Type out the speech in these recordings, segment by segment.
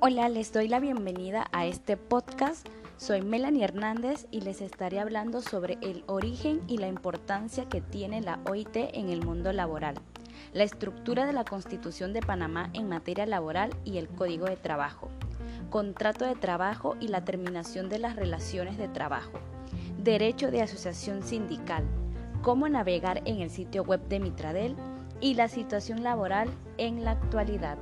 Hola, les doy la bienvenida a este podcast. Soy Melanie Hernández y les estaré hablando sobre el origen y la importancia que tiene la OIT en el mundo laboral, la estructura de la Constitución de Panamá en materia laboral y el Código de Trabajo, contrato de trabajo y la terminación de las relaciones de trabajo, derecho de asociación sindical, cómo navegar en el sitio web de Mitradel y la situación laboral en la actualidad.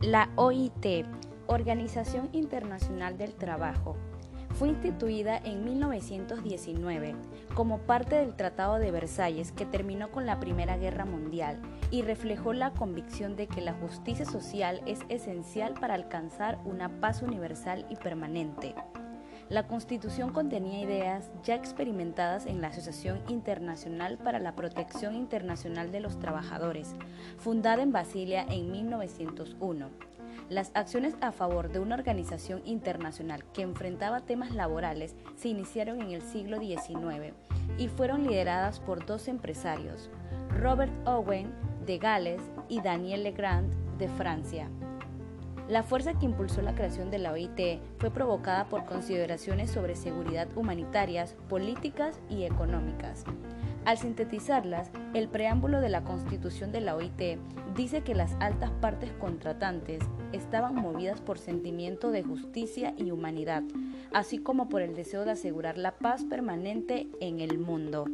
La OIT, Organización Internacional del Trabajo, fue instituida en 1919 como parte del Tratado de Versalles que terminó con la Primera Guerra Mundial y reflejó la convicción de que la justicia social es esencial para alcanzar una paz universal y permanente. La Constitución contenía ideas ya experimentadas en la Asociación Internacional para la Protección Internacional de los Trabajadores, fundada en Basilia en 1901. Las acciones a favor de una organización internacional que enfrentaba temas laborales se iniciaron en el siglo XIX y fueron lideradas por dos empresarios, Robert Owen de Gales y Daniel Legrand de Francia. La fuerza que impulsó la creación de la OIT fue provocada por consideraciones sobre seguridad humanitarias, políticas y económicas. Al sintetizarlas, el preámbulo de la constitución de la OIT dice que las altas partes contratantes estaban movidas por sentimiento de justicia y humanidad, así como por el deseo de asegurar la paz permanente en el mundo.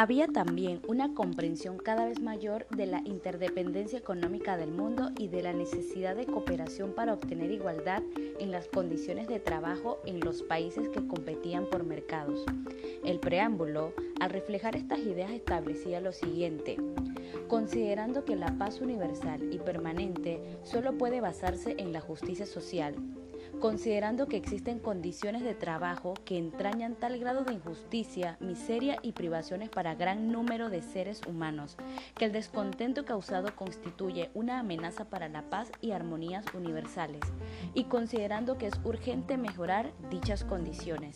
Había también una comprensión cada vez mayor de la interdependencia económica del mundo y de la necesidad de cooperación para obtener igualdad en las condiciones de trabajo en los países que competían por mercados. El preámbulo, al reflejar estas ideas, establecía lo siguiente. Considerando que la paz universal y permanente solo puede basarse en la justicia social, considerando que existen condiciones de trabajo que entrañan tal grado de injusticia, miseria y privaciones para gran número de seres humanos, que el descontento causado constituye una amenaza para la paz y armonías universales, y considerando que es urgente mejorar dichas condiciones.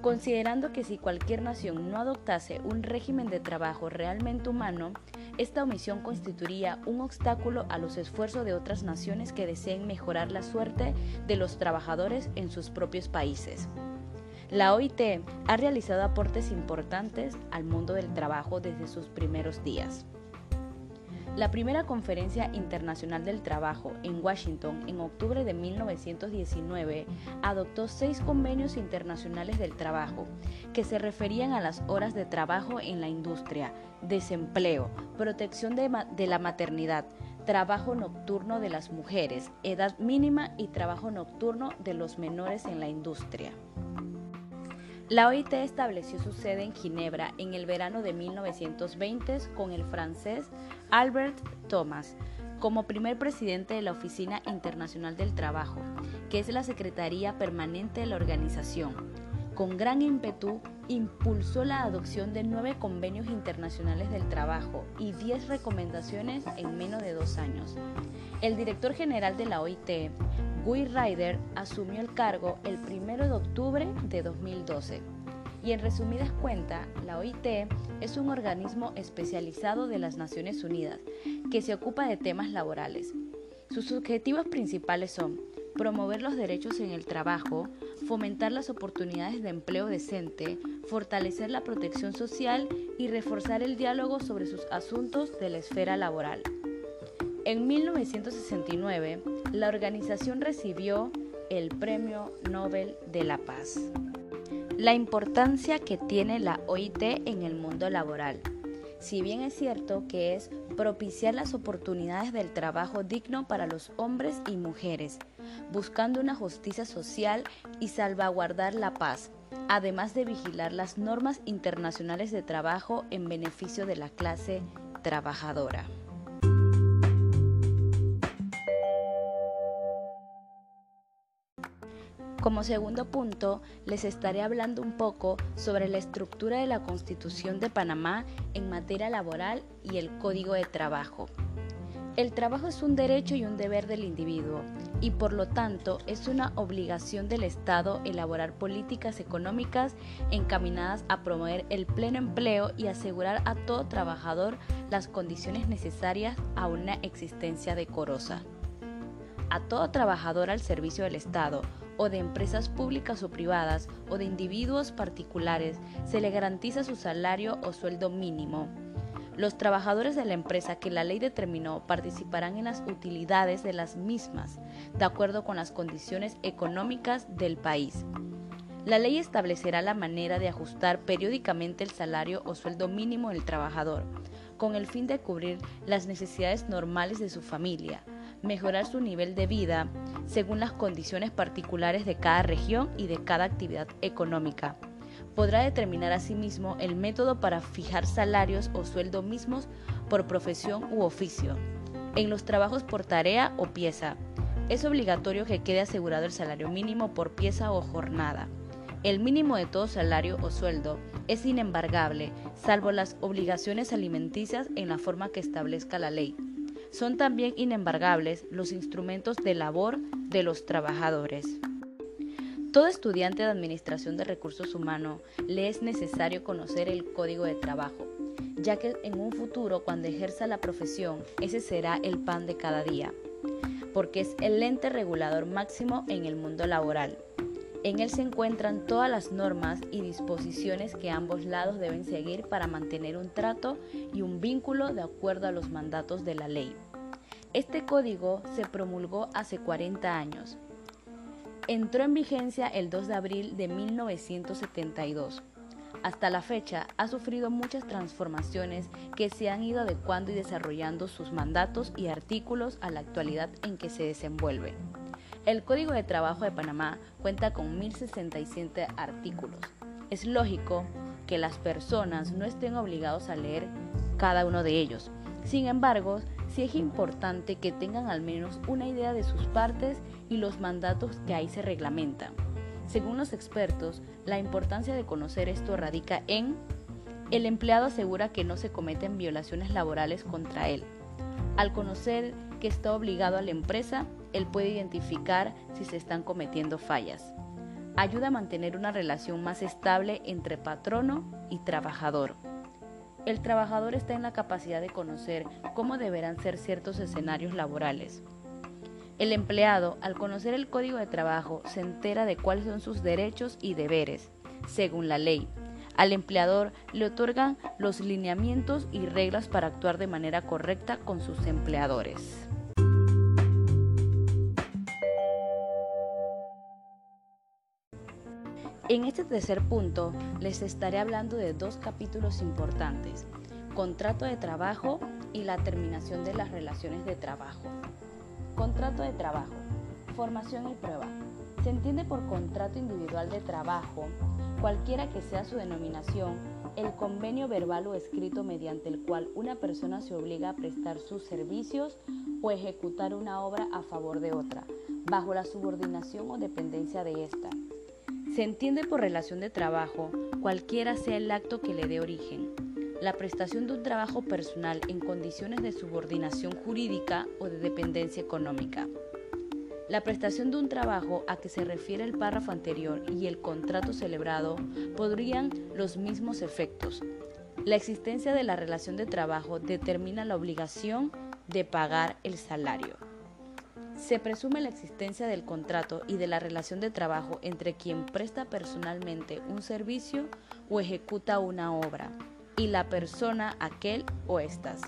Considerando que si cualquier nación no adoptase un régimen de trabajo realmente humano, esta omisión constituiría un obstáculo a los esfuerzos de otras naciones que deseen mejorar la suerte de los trabajadores en sus propios países. La OIT ha realizado aportes importantes al mundo del trabajo desde sus primeros días. La primera Conferencia Internacional del Trabajo en Washington en octubre de 1919 adoptó seis convenios internacionales del trabajo que se referían a las horas de trabajo en la industria, desempleo, protección de, la maternidad, trabajo nocturno de las mujeres, edad mínima y trabajo nocturno de los menores en la industria. La OIT estableció su sede en Ginebra en el verano de 1920 con el francés Albert Thomas como primer presidente de la Oficina Internacional del Trabajo, que es la Secretaría Permanente de la organización. Con gran ímpetu, impulsó la adopción de nueve convenios internacionales del trabajo y diez recomendaciones en menos de dos años. El director general de la OIT, Guy Ryder asumió el cargo el 1 de octubre de 2012. Y en resumidas cuentas, la OIT es un organismo especializado de las Naciones Unidas que se ocupa de temas laborales. Sus objetivos principales son promover los derechos en el trabajo, fomentar las oportunidades de empleo decente, fortalecer la protección social y reforzar el diálogo sobre sus asuntos de la esfera laboral. En 1969, la organización recibió el Premio Nobel de la Paz. La importancia que tiene la OIT en el mundo laboral. Si bien es cierto que es propiciar las oportunidades del trabajo digno para los hombres y mujeres, buscando una justicia social y salvaguardar la paz, además de vigilar las normas internacionales de trabajo en beneficio de la clase trabajadora. Como segundo punto, les estaré hablando un poco sobre la estructura de la Constitución de Panamá en materia laboral y el Código de Trabajo. El trabajo es un derecho y un deber del individuo y por lo tanto es una obligación del Estado elaborar políticas económicas encaminadas a promover el pleno empleo y asegurar a todo trabajador las condiciones necesarias a una existencia decorosa. A todo trabajador al servicio del Estado o de empresas públicas o privadas o de individuos particulares se le garantiza su salario o sueldo mínimo los trabajadores de la empresa que la ley determinó participarán en las utilidades de las mismas, de acuerdo con las condiciones económicas del país. La ley establecerá la manera de ajustar periódicamente el salario o sueldo mínimo del trabajador, con el fin de cubrir las necesidades normales de su familia, mejorar su nivel de vida según las condiciones particulares de cada región y de cada actividad económica podrá determinar asimismo el método para fijar salarios o sueldo mismos por profesión u oficio. En los trabajos por tarea o pieza, es obligatorio que quede asegurado el salario mínimo por pieza o jornada. El mínimo de todo salario o sueldo es inembargable, salvo las obligaciones alimenticias en la forma que establezca la ley. Son también inembargables los instrumentos de labor de los trabajadores. Todo estudiante de Administración de Recursos Humanos le es necesario conocer el Código de Trabajo, ya que en un futuro, cuando ejerza la profesión, ese será el pan de cada día, porque es el ente regulador máximo en el mundo laboral. En él se encuentran todas las normas y disposiciones que ambos lados deben seguir para mantener un trato y un vínculo de acuerdo a los mandatos de la ley. Este código se promulgó hace 40 años entró en vigencia el 2 de abril de 1972. Hasta la fecha ha sufrido muchas transformaciones que se han ido adecuando y desarrollando sus mandatos y artículos a la actualidad en que se desenvuelve. El Código de Trabajo de Panamá cuenta con 1067 artículos. Es lógico que las personas no estén obligados a leer cada uno de ellos. Sin embargo, sí es importante que tengan al menos una idea de sus partes y los mandatos que ahí se reglamentan. Según los expertos, la importancia de conocer esto radica en el empleado asegura que no se cometen violaciones laborales contra él. Al conocer que está obligado a la empresa, él puede identificar si se están cometiendo fallas. Ayuda a mantener una relación más estable entre patrono y trabajador. El trabajador está en la capacidad de conocer cómo deberán ser ciertos escenarios laborales. El empleado, al conocer el código de trabajo, se entera de cuáles son sus derechos y deberes, según la ley. Al empleador le otorgan los lineamientos y reglas para actuar de manera correcta con sus empleadores. En este tercer punto les estaré hablando de dos capítulos importantes, contrato de trabajo y la terminación de las relaciones de trabajo. Contrato de trabajo. Formación y prueba. Se entiende por contrato individual de trabajo, cualquiera que sea su denominación, el convenio verbal o escrito mediante el cual una persona se obliga a prestar sus servicios o ejecutar una obra a favor de otra, bajo la subordinación o dependencia de ésta. Se entiende por relación de trabajo cualquiera sea el acto que le dé origen, la prestación de un trabajo personal en condiciones de subordinación jurídica o de dependencia económica. La prestación de un trabajo a que se refiere el párrafo anterior y el contrato celebrado podrían los mismos efectos. La existencia de la relación de trabajo determina la obligación de pagar el salario. Se presume la existencia del contrato y de la relación de trabajo entre quien presta personalmente un servicio o ejecuta una obra y la persona, aquel o estas.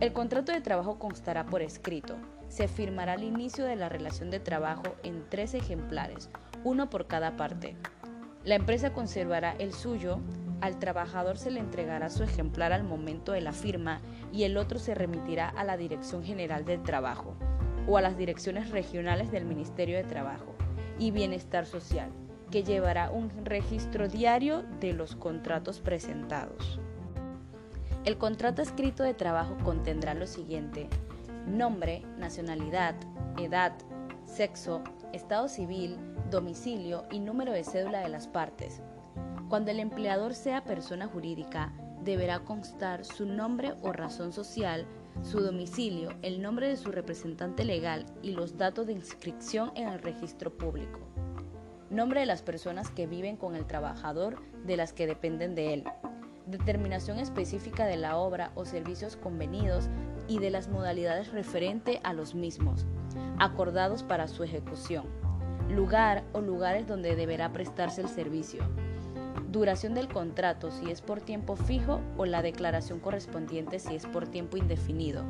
El contrato de trabajo constará por escrito. Se firmará al inicio de la relación de trabajo en tres ejemplares, uno por cada parte. La empresa conservará el suyo, al trabajador se le entregará su ejemplar al momento de la firma y el otro se remitirá a la Dirección General del Trabajo o a las direcciones regionales del Ministerio de Trabajo y Bienestar Social que llevará un registro diario de los contratos presentados. El contrato escrito de trabajo contendrá lo siguiente, nombre, nacionalidad, edad, sexo, estado civil, domicilio y número de cédula de las partes. Cuando el empleador sea persona jurídica, deberá constar su nombre o razón social, su domicilio, el nombre de su representante legal y los datos de inscripción en el registro público. Nombre de las personas que viven con el trabajador de las que dependen de él. Determinación específica de la obra o servicios convenidos y de las modalidades referente a los mismos, acordados para su ejecución. Lugar o lugares donde deberá prestarse el servicio duración del contrato si es por tiempo fijo o la declaración correspondiente si es por tiempo indefinido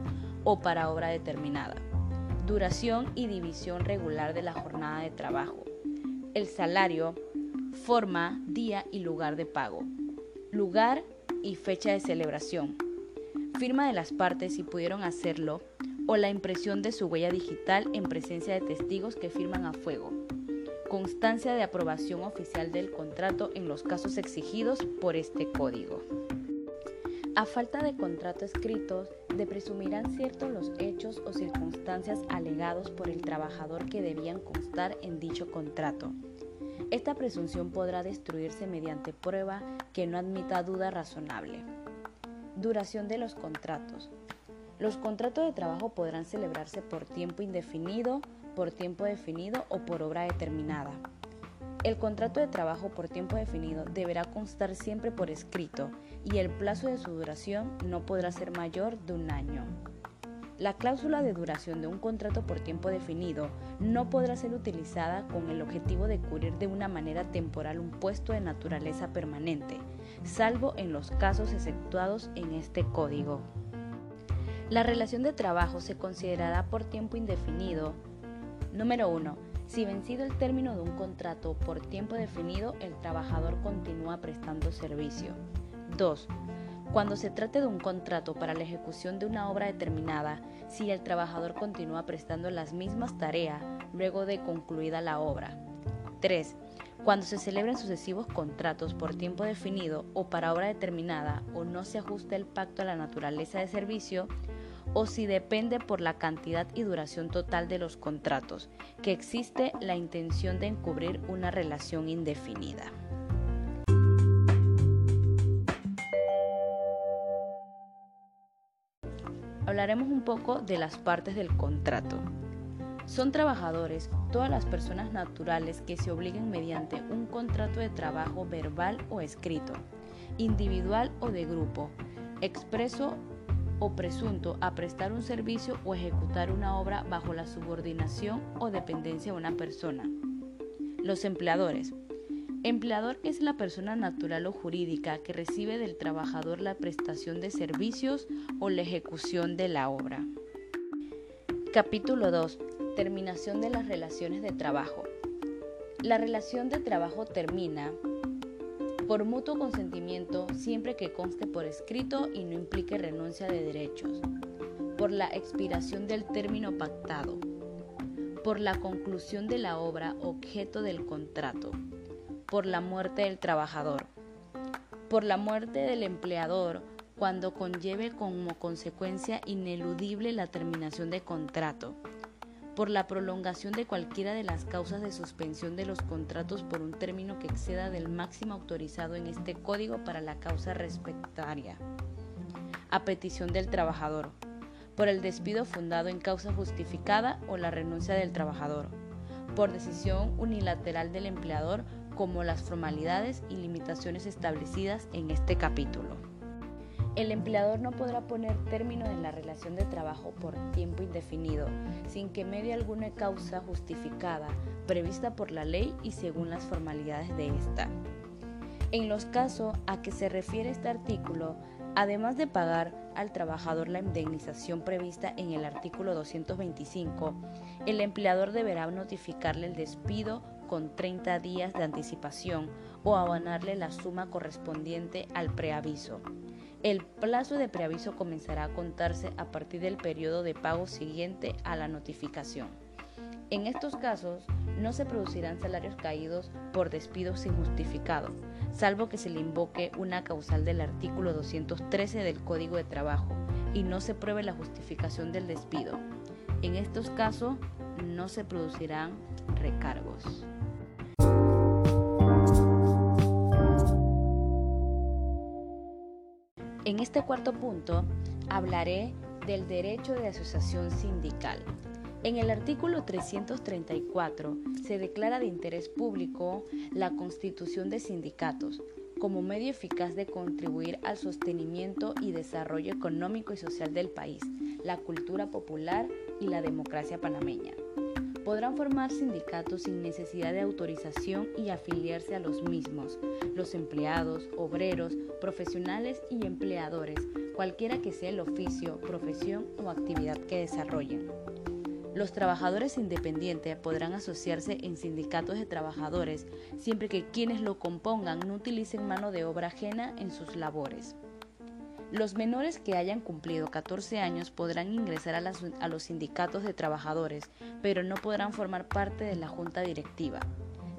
o para obra determinada, duración y división regular de la jornada de trabajo, el salario, forma, día y lugar de pago, lugar y fecha de celebración, firma de las partes si pudieron hacerlo o la impresión de su huella digital en presencia de testigos que firman a fuego constancia de aprobación oficial del contrato en los casos exigidos por este código. A falta de contrato escrito, de presumirán ciertos los hechos o circunstancias alegados por el trabajador que debían constar en dicho contrato. Esta presunción podrá destruirse mediante prueba que no admita duda razonable. Duración de los contratos. Los contratos de trabajo podrán celebrarse por tiempo indefinido, por tiempo definido o por obra determinada. El contrato de trabajo por tiempo definido deberá constar siempre por escrito y el plazo de su duración no podrá ser mayor de un año. La cláusula de duración de un contrato por tiempo definido no podrá ser utilizada con el objetivo de cubrir de una manera temporal un puesto de naturaleza permanente, salvo en los casos exceptuados en este código. La relación de trabajo se considerará por tiempo indefinido Número 1. Si vencido el término de un contrato por tiempo definido, el trabajador continúa prestando servicio. 2. Cuando se trate de un contrato para la ejecución de una obra determinada, si el trabajador continúa prestando las mismas tareas luego de concluida la obra. 3. Cuando se celebren sucesivos contratos por tiempo definido o para obra determinada o no se ajuste el pacto a la naturaleza de servicio, o si depende por la cantidad y duración total de los contratos, que existe la intención de encubrir una relación indefinida. Hablaremos un poco de las partes del contrato. Son trabajadores todas las personas naturales que se obliguen mediante un contrato de trabajo verbal o escrito, individual o de grupo, expreso o presunto a prestar un servicio o ejecutar una obra bajo la subordinación o dependencia de una persona. Los empleadores. Empleador es la persona natural o jurídica que recibe del trabajador la prestación de servicios o la ejecución de la obra. Capítulo 2. Terminación de las relaciones de trabajo. La relación de trabajo termina por mutuo consentimiento siempre que conste por escrito y no implique renuncia de derechos, por la expiración del término pactado, por la conclusión de la obra objeto del contrato, por la muerte del trabajador, por la muerte del empleador cuando conlleve como consecuencia ineludible la terminación de contrato por la prolongación de cualquiera de las causas de suspensión de los contratos por un término que exceda del máximo autorizado en este código para la causa respectaria, a petición del trabajador, por el despido fundado en causa justificada o la renuncia del trabajador, por decisión unilateral del empleador como las formalidades y limitaciones establecidas en este capítulo. El empleador no podrá poner término en la relación de trabajo por tiempo indefinido, sin que medie alguna causa justificada, prevista por la ley y según las formalidades de esta. En los casos a que se refiere este artículo, además de pagar al trabajador la indemnización prevista en el artículo 225, el empleador deberá notificarle el despido con 30 días de anticipación o abonarle la suma correspondiente al preaviso. El plazo de preaviso comenzará a contarse a partir del periodo de pago siguiente a la notificación. En estos casos, no se producirán salarios caídos por despidos injustificados, salvo que se le invoque una causal del artículo 213 del Código de Trabajo y no se pruebe la justificación del despido. En estos casos, no se producirán recargos. En este cuarto punto hablaré del derecho de asociación sindical. En el artículo 334 se declara de interés público la constitución de sindicatos como medio eficaz de contribuir al sostenimiento y desarrollo económico y social del país, la cultura popular y la democracia panameña. Podrán formar sindicatos sin necesidad de autorización y afiliarse a los mismos, los empleados, obreros, profesionales y empleadores, cualquiera que sea el oficio, profesión o actividad que desarrollen. Los trabajadores independientes podrán asociarse en sindicatos de trabajadores siempre que quienes lo compongan no utilicen mano de obra ajena en sus labores. Los menores que hayan cumplido 14 años podrán ingresar a, los sindicatos de trabajadores, pero no podrán formar parte de la junta directiva.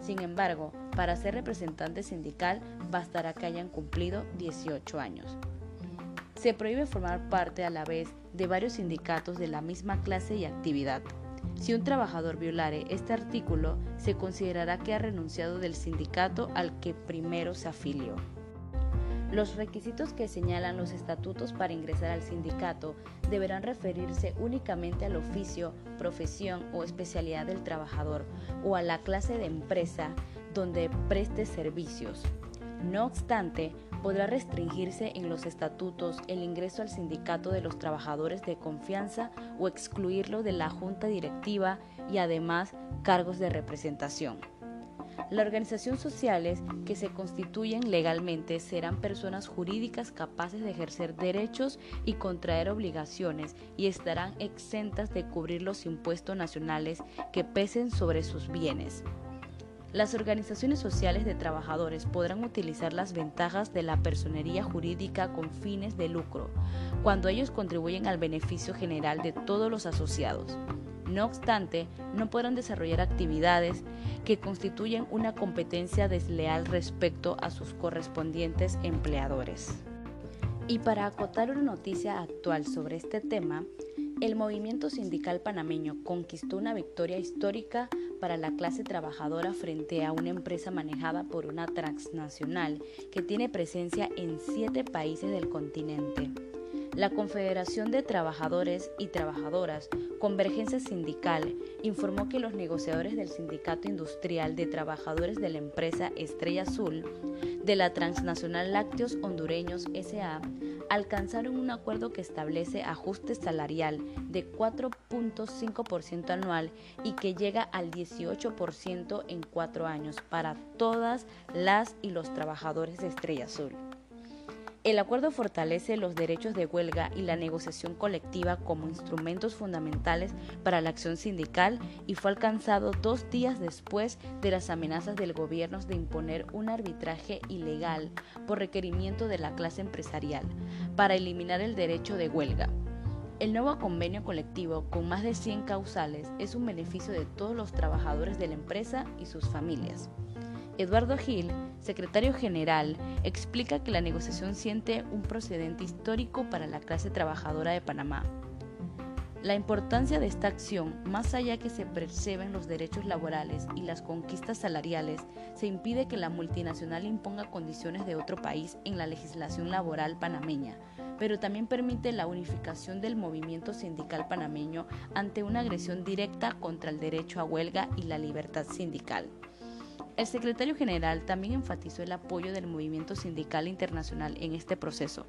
Sin embargo, para ser representante sindical bastará que hayan cumplido 18 años. Se prohíbe formar parte a la vez de varios sindicatos de la misma clase y actividad. Si un trabajador violare este artículo, se considerará que ha renunciado del sindicato al que primero se afilió. Los requisitos que señalan los estatutos para ingresar al sindicato deberán referirse únicamente al oficio, profesión o especialidad del trabajador o a la clase de empresa donde preste servicios. No obstante, podrá restringirse en los estatutos el ingreso al sindicato de los trabajadores de confianza o excluirlo de la junta directiva y además cargos de representación. Las organizaciones sociales que se constituyen legalmente serán personas jurídicas capaces de ejercer derechos y contraer obligaciones y estarán exentas de cubrir los impuestos nacionales que pesen sobre sus bienes. Las organizaciones sociales de trabajadores podrán utilizar las ventajas de la personería jurídica con fines de lucro, cuando ellos contribuyen al beneficio general de todos los asociados. No obstante, no podrán desarrollar actividades que constituyen una competencia desleal respecto a sus correspondientes empleadores. Y para acotar una noticia actual sobre este tema, el movimiento sindical panameño conquistó una victoria histórica para la clase trabajadora frente a una empresa manejada por una transnacional que tiene presencia en siete países del continente. La Confederación de Trabajadores y Trabajadoras, Convergencia Sindical, informó que los negociadores del Sindicato Industrial de Trabajadores de la empresa Estrella Azul, de la Transnacional Lácteos Hondureños SA, alcanzaron un acuerdo que establece ajuste salarial de 4.5% anual y que llega al 18% en cuatro años para todas las y los trabajadores de Estrella Azul. El acuerdo fortalece los derechos de huelga y la negociación colectiva como instrumentos fundamentales para la acción sindical y fue alcanzado dos días después de las amenazas del gobierno de imponer un arbitraje ilegal por requerimiento de la clase empresarial para eliminar el derecho de huelga. El nuevo convenio colectivo, con más de 100 causales, es un beneficio de todos los trabajadores de la empresa y sus familias. Eduardo Gil, secretario general, explica que la negociación siente un procedente histórico para la clase trabajadora de Panamá. La importancia de esta acción, más allá que se perciben los derechos laborales y las conquistas salariales, se impide que la multinacional imponga condiciones de otro país en la legislación laboral panameña, pero también permite la unificación del movimiento sindical panameño ante una agresión directa contra el derecho a huelga y la libertad sindical. El secretario general también enfatizó el apoyo del movimiento sindical internacional en este proceso.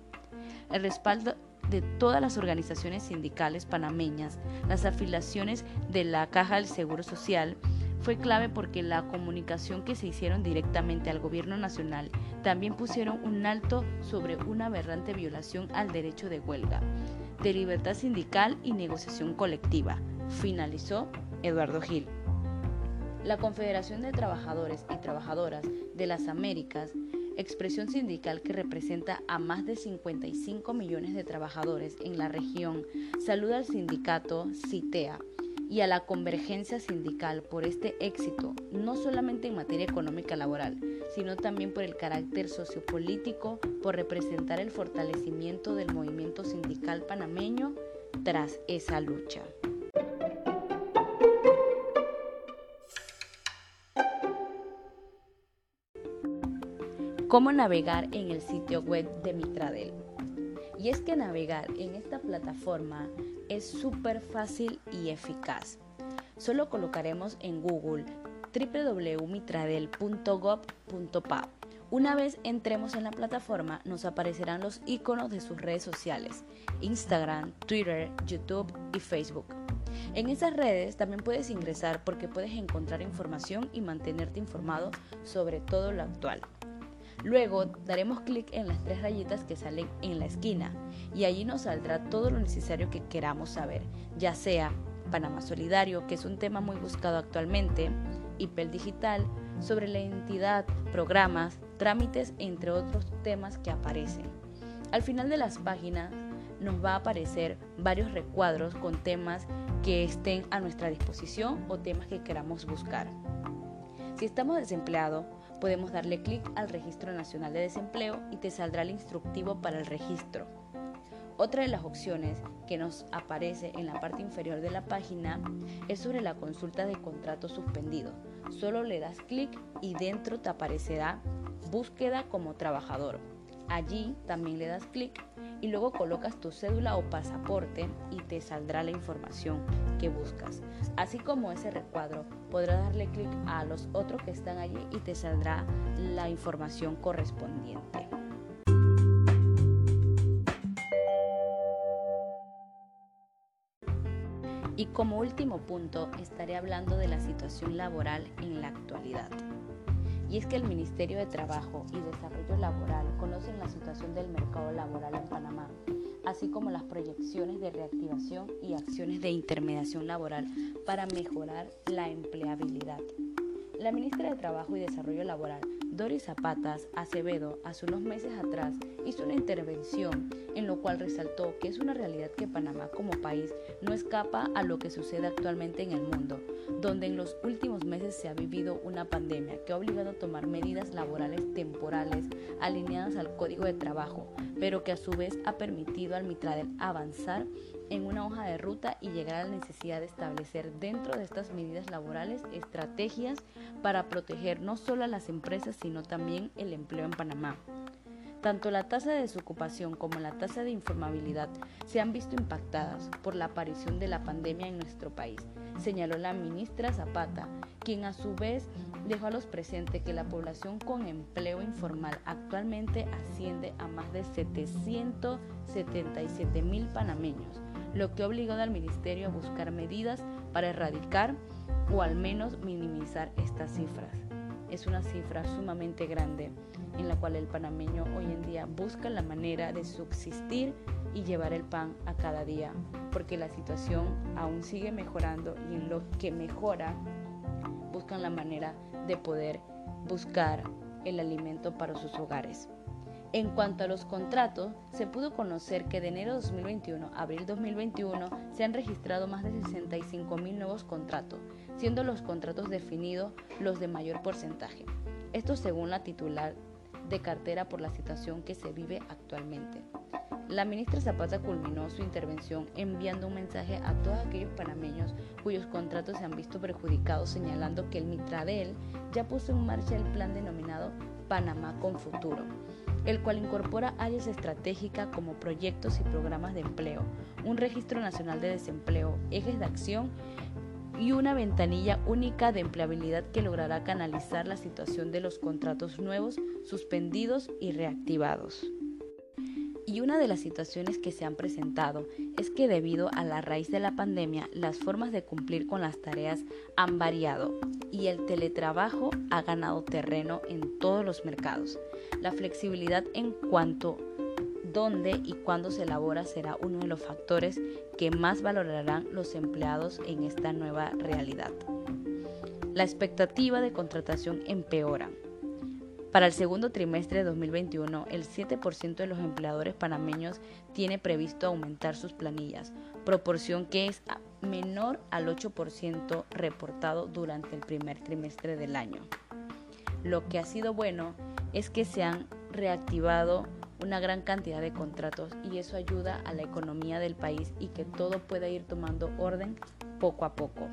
El respaldo de todas las organizaciones sindicales panameñas, las afiliaciones de la Caja del Seguro Social, fue clave porque la comunicación que se hicieron directamente al gobierno nacional también pusieron un alto sobre una aberrante violación al derecho de huelga, de libertad sindical y negociación colectiva, finalizó Eduardo Gil. La Confederación de Trabajadores y Trabajadoras de las Américas, expresión sindical que representa a más de 55 millones de trabajadores en la región, saluda al sindicato CITEA y a la convergencia sindical por este éxito, no solamente en materia económica laboral, sino también por el carácter sociopolítico, por representar el fortalecimiento del movimiento sindical panameño tras esa lucha. Cómo navegar en el sitio web de Mitradel. Y es que navegar en esta plataforma es súper fácil y eficaz. Solo colocaremos en Google www.mitradel.gov.pa. Una vez entremos en la plataforma nos aparecerán los iconos de sus redes sociales, Instagram, Twitter, YouTube y Facebook. En esas redes también puedes ingresar porque puedes encontrar información y mantenerte informado sobre todo lo actual. Luego daremos clic en las tres rayitas que salen en la esquina y allí nos saldrá todo lo necesario que queramos saber, ya sea Panamá Solidario, que es un tema muy buscado actualmente, IPEL Digital, sobre la identidad, programas, trámites, entre otros temas que aparecen. Al final de las páginas nos va a aparecer varios recuadros con temas que estén a nuestra disposición o temas que queramos buscar. Si estamos desempleados, podemos darle clic al Registro Nacional de Desempleo y te saldrá el instructivo para el registro. Otra de las opciones que nos aparece en la parte inferior de la página es sobre la consulta de contrato suspendido. Solo le das clic y dentro te aparecerá búsqueda como trabajador. Allí también le das clic y luego colocas tu cédula o pasaporte y te saldrá la información que buscas. Así como ese recuadro, podrás darle clic a los otros que están allí y te saldrá la información correspondiente. Y como último punto, estaré hablando de la situación laboral en la actualidad y es que el Ministerio de Trabajo y Desarrollo Laboral conocen la situación del mercado laboral en Panamá, así como las proyecciones de reactivación y acciones de intermediación laboral para mejorar la empleabilidad. La ministra de Trabajo y Desarrollo Laboral Doris Zapatas Acevedo hace unos meses atrás hizo una intervención en lo cual resaltó que es una realidad que Panamá como país no escapa a lo que sucede actualmente en el mundo, donde en los últimos meses se ha vivido una pandemia que ha obligado a tomar medidas laborales temporales alineadas al Código de Trabajo, pero que a su vez ha permitido al Mitradel avanzar en una hoja de ruta y llegar a la necesidad de establecer dentro de estas medidas laborales estrategias para proteger no solo a las empresas, sino también el empleo en Panamá. Tanto la tasa de desocupación como la tasa de informabilidad se han visto impactadas por la aparición de la pandemia en nuestro país, señaló la ministra Zapata, quien a su vez dejó a los presentes que la población con empleo informal actualmente asciende a más de 777 mil panameños, lo que ha obligado al ministerio a buscar medidas para erradicar o al menos minimizar estas cifras. Es una cifra sumamente grande en la cual el panameño hoy en día busca la manera de subsistir y llevar el pan a cada día, porque la situación aún sigue mejorando y en lo que mejora buscan la manera de poder buscar el alimento para sus hogares. En cuanto a los contratos, se pudo conocer que de enero de 2021 a abril 2021 se han registrado más de 65 mil nuevos contratos, siendo los contratos definidos los de mayor porcentaje. Esto según la titular de cartera por la situación que se vive actualmente. La ministra Zapata culminó su intervención enviando un mensaje a todos aquellos panameños cuyos contratos se han visto perjudicados, señalando que el Mitradel ya puso en marcha el plan denominado Panamá con Futuro el cual incorpora áreas estratégicas como proyectos y programas de empleo, un registro nacional de desempleo, ejes de acción y una ventanilla única de empleabilidad que logrará canalizar la situación de los contratos nuevos, suspendidos y reactivados. Y una de las situaciones que se han presentado es que debido a la raíz de la pandemia, las formas de cumplir con las tareas han variado y el teletrabajo ha ganado terreno en todos los mercados. La flexibilidad en cuanto dónde y cuándo se elabora será uno de los factores que más valorarán los empleados en esta nueva realidad. La expectativa de contratación empeora. Para el segundo trimestre de 2021, el 7% de los empleadores panameños tiene previsto aumentar sus planillas, proporción que es menor al 8% reportado durante el primer trimestre del año. Lo que ha sido bueno es que se han reactivado una gran cantidad de contratos y eso ayuda a la economía del país y que todo pueda ir tomando orden poco a poco.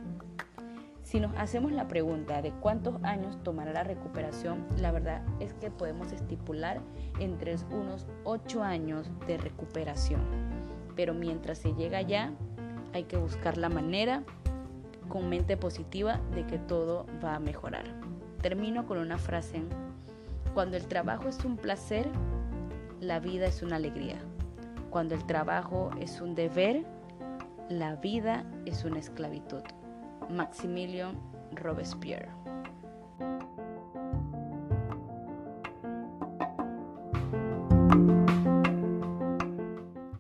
Si nos hacemos la pregunta de cuántos años tomará la recuperación, la verdad es que podemos estipular entre unos 8 años de recuperación. Pero mientras se llega allá, hay que buscar la manera con mente positiva de que todo va a mejorar. Termino con una frase. Cuando el trabajo es un placer, la vida es una alegría. Cuando el trabajo es un deber, la vida es una esclavitud. Maximilian Robespierre.